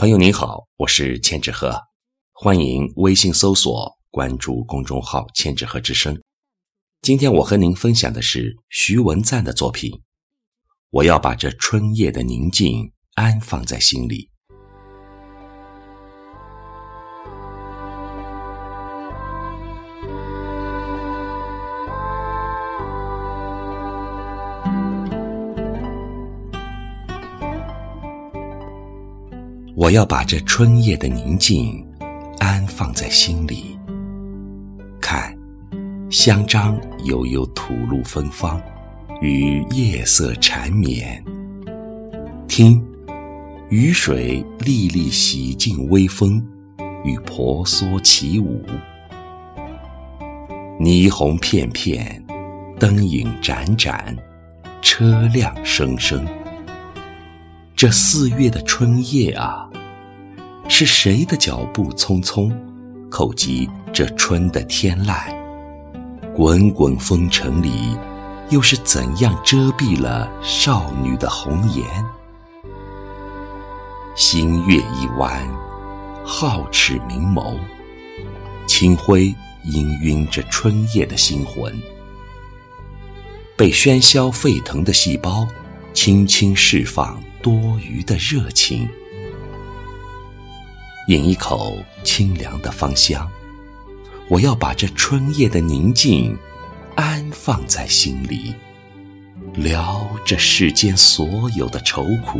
朋友您好，我是千纸鹤，欢迎微信搜索关注公众号“千纸鹤之声”。今天我和您分享的是徐文赞的作品。我要把这春夜的宁静安放在心里。我要把这春夜的宁静安放在心里。看，香樟悠悠吐露芬芳，与夜色缠绵。听，雨水沥沥洗净微风，与婆娑起舞。霓虹片片，灯影盏盏，车辆声声。这四月的春夜啊，是谁的脚步匆匆，叩击这春的天籁？滚滚风尘里，又是怎样遮蔽了少女的红颜？星月一弯，皓齿明眸，清辉氤氲着春夜的星魂。被喧嚣沸腾的细胞，轻轻释放。多余的热情，饮一口清凉的芳香。我要把这春夜的宁静安放在心里，聊这世间所有的愁苦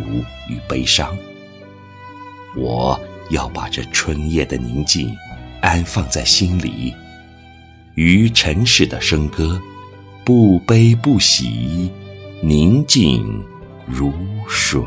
与悲伤。我要把这春夜的宁静安放在心里，于尘世的笙歌，不悲不喜，宁静。如水。